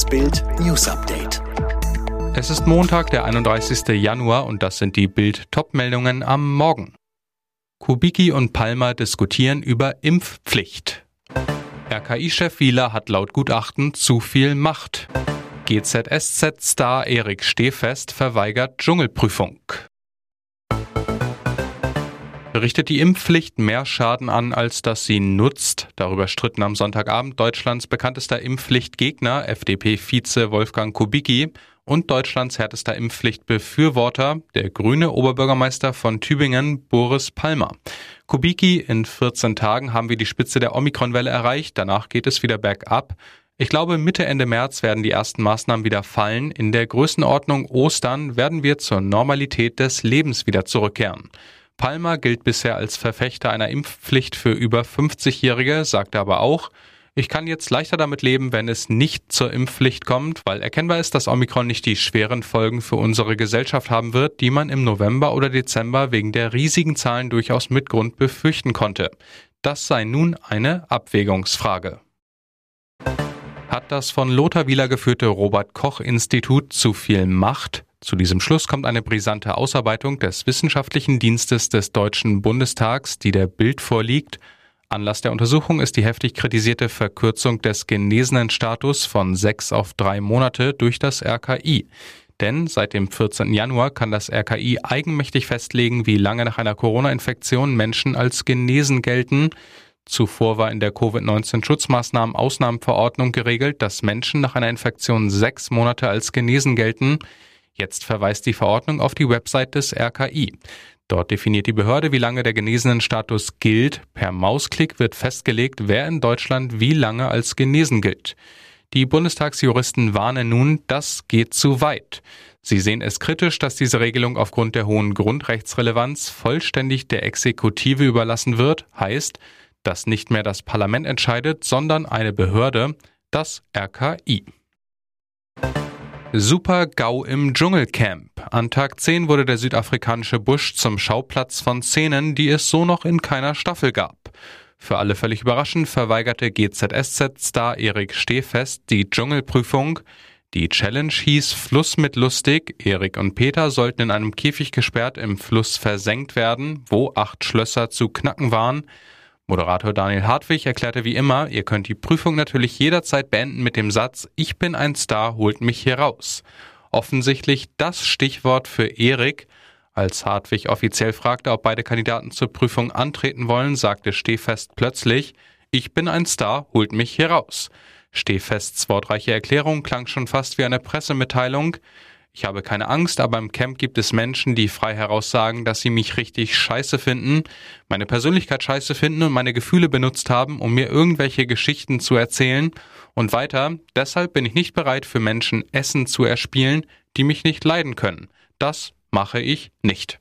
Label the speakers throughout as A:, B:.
A: Das Bild News Update.
B: Es ist Montag, der 31. Januar und das sind die Bild Topmeldungen am Morgen. Kubicki und Palmer diskutieren über Impfpflicht. RKI-Chef Wieler hat laut Gutachten zu viel Macht. GZSZ-Star Erik Stehfest verweigert Dschungelprüfung. Richtet die Impfpflicht mehr Schaden an, als dass sie nutzt? Darüber stritten am Sonntagabend Deutschlands bekanntester Impfpflichtgegner, FDP-Vize Wolfgang Kubicki, und Deutschlands härtester Impfpflichtbefürworter, der grüne Oberbürgermeister von Tübingen, Boris Palmer. Kubicki, in 14 Tagen haben wir die Spitze der Omikronwelle erreicht, danach geht es wieder bergab. Ich glaube, Mitte, Ende März werden die ersten Maßnahmen wieder fallen. In der Größenordnung Ostern werden wir zur Normalität des Lebens wieder zurückkehren. Palmer gilt bisher als Verfechter einer Impfpflicht für über 50-Jährige, sagte aber auch, ich kann jetzt leichter damit leben, wenn es nicht zur Impfpflicht kommt, weil erkennbar ist, dass Omikron nicht die schweren Folgen für unsere Gesellschaft haben wird, die man im November oder Dezember wegen der riesigen Zahlen durchaus mit Grund befürchten konnte. Das sei nun eine Abwägungsfrage. Hat das von Lothar Wieler geführte Robert Koch Institut zu viel Macht? Zu diesem Schluss kommt eine brisante Ausarbeitung des Wissenschaftlichen Dienstes des Deutschen Bundestags, die der Bild vorliegt. Anlass der Untersuchung ist die heftig kritisierte Verkürzung des genesenen Status von sechs auf drei Monate durch das RKI. Denn seit dem 14. Januar kann das RKI eigenmächtig festlegen, wie lange nach einer Corona-Infektion Menschen als genesen gelten. Zuvor war in der Covid-19-Schutzmaßnahmen Ausnahmenverordnung geregelt, dass Menschen nach einer Infektion sechs Monate als genesen gelten. Jetzt verweist die Verordnung auf die Website des RKI. Dort definiert die Behörde, wie lange der Genesenenstatus gilt. Per Mausklick wird festgelegt, wer in Deutschland wie lange als genesen gilt. Die Bundestagsjuristen warnen nun, das geht zu weit. Sie sehen es kritisch, dass diese Regelung aufgrund der hohen Grundrechtsrelevanz vollständig der Exekutive überlassen wird, heißt, dass nicht mehr das Parlament entscheidet, sondern eine Behörde, das RKI. Super GAU im Dschungelcamp. An Tag 10 wurde der südafrikanische Busch zum Schauplatz von Szenen, die es so noch in keiner Staffel gab. Für alle völlig überraschend verweigerte GZSZ-Star Erik Stehfest die Dschungelprüfung. Die Challenge hieß Fluss mit lustig. Erik und Peter sollten in einem Käfig gesperrt im Fluss versenkt werden, wo acht Schlösser zu knacken waren. Moderator Daniel Hartwig erklärte wie immer, ihr könnt die Prüfung natürlich jederzeit beenden mit dem Satz, ich bin ein Star, holt mich hier raus. Offensichtlich das Stichwort für Erik. Als Hartwig offiziell fragte, ob beide Kandidaten zur Prüfung antreten wollen, sagte Stehfest plötzlich, ich bin ein Star, holt mich hier raus. Stehfests wortreiche Erklärung klang schon fast wie eine Pressemitteilung. Ich habe keine Angst, aber im Camp gibt es Menschen, die frei heraus sagen, dass sie mich richtig scheiße finden, meine Persönlichkeit scheiße finden und meine Gefühle benutzt haben, um mir irgendwelche Geschichten zu erzählen. Und weiter, deshalb bin ich nicht bereit, für Menschen Essen zu erspielen, die mich nicht leiden können. Das mache ich nicht.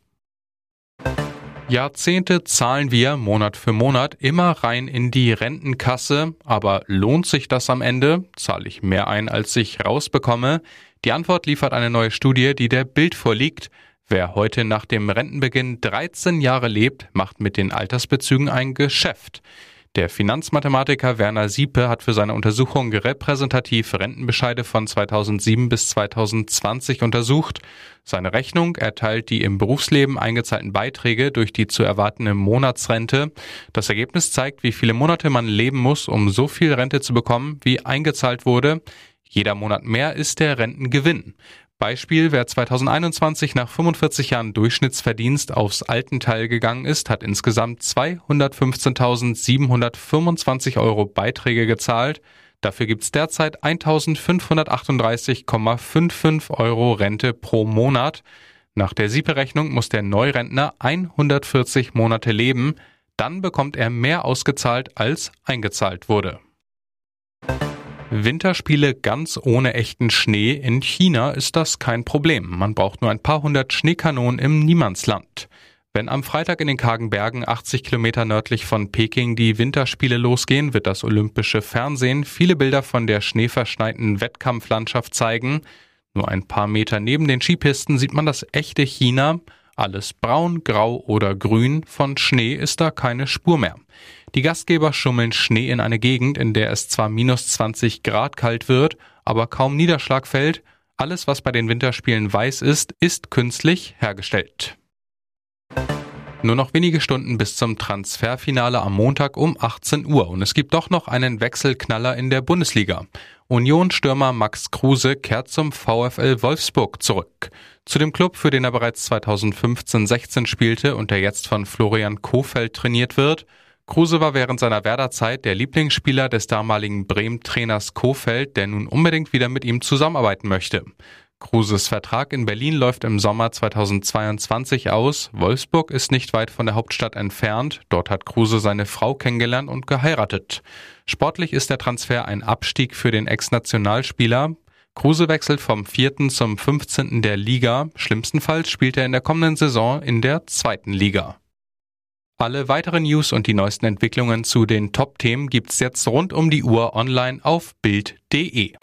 B: Jahrzehnte zahlen wir Monat für Monat immer rein in die Rentenkasse, aber lohnt sich das am Ende? Zahle ich mehr ein, als ich rausbekomme? Die Antwort liefert eine neue Studie, die der Bild vorliegt. Wer heute nach dem Rentenbeginn 13 Jahre lebt, macht mit den Altersbezügen ein Geschäft. Der Finanzmathematiker Werner Siepe hat für seine Untersuchung repräsentativ Rentenbescheide von 2007 bis 2020 untersucht. Seine Rechnung erteilt die im Berufsleben eingezahlten Beiträge durch die zu erwartende Monatsrente. Das Ergebnis zeigt, wie viele Monate man leben muss, um so viel Rente zu bekommen, wie eingezahlt wurde. Jeder Monat mehr ist der Rentengewinn. Beispiel, wer 2021 nach 45 Jahren Durchschnittsverdienst aufs Altenteil gegangen ist, hat insgesamt 215.725 Euro Beiträge gezahlt. Dafür gibt's derzeit 1.538,55 Euro Rente pro Monat. Nach der SIPE-Rechnung muss der Neurentner 140 Monate leben. Dann bekommt er mehr ausgezahlt, als eingezahlt wurde. Winterspiele ganz ohne echten Schnee. In China ist das kein Problem. Man braucht nur ein paar hundert Schneekanonen im Niemandsland. Wenn am Freitag in den kargen Bergen 80 Kilometer nördlich von Peking die Winterspiele losgehen, wird das olympische Fernsehen viele Bilder von der schneeverschneiten Wettkampflandschaft zeigen. Nur ein paar Meter neben den Skipisten sieht man das echte China. Alles braun, grau oder grün, von Schnee ist da keine Spur mehr. Die Gastgeber schummeln Schnee in eine Gegend, in der es zwar minus 20 Grad kalt wird, aber kaum Niederschlag fällt. Alles, was bei den Winterspielen weiß ist, ist künstlich hergestellt. Nur noch wenige Stunden bis zum Transferfinale am Montag um 18 Uhr und es gibt doch noch einen Wechselknaller in der Bundesliga. Union-Stürmer Max Kruse kehrt zum VfL Wolfsburg zurück. Zu dem Club, für den er bereits 2015-16 spielte und der jetzt von Florian Kofeld trainiert wird. Kruse war während seiner Werderzeit der Lieblingsspieler des damaligen Bremen-Trainers Kofeld, der nun unbedingt wieder mit ihm zusammenarbeiten möchte. Kruses Vertrag in Berlin läuft im Sommer 2022 aus. Wolfsburg ist nicht weit von der Hauptstadt entfernt. Dort hat Kruse seine Frau kennengelernt und geheiratet. Sportlich ist der Transfer ein Abstieg für den Ex-Nationalspieler. Kruse wechselt vom vierten zum 15. der Liga. Schlimmstenfalls spielt er in der kommenden Saison in der zweiten Liga. Alle weiteren News und die neuesten Entwicklungen zu den Top-Themen gibt's jetzt rund um die Uhr online auf Bild.de.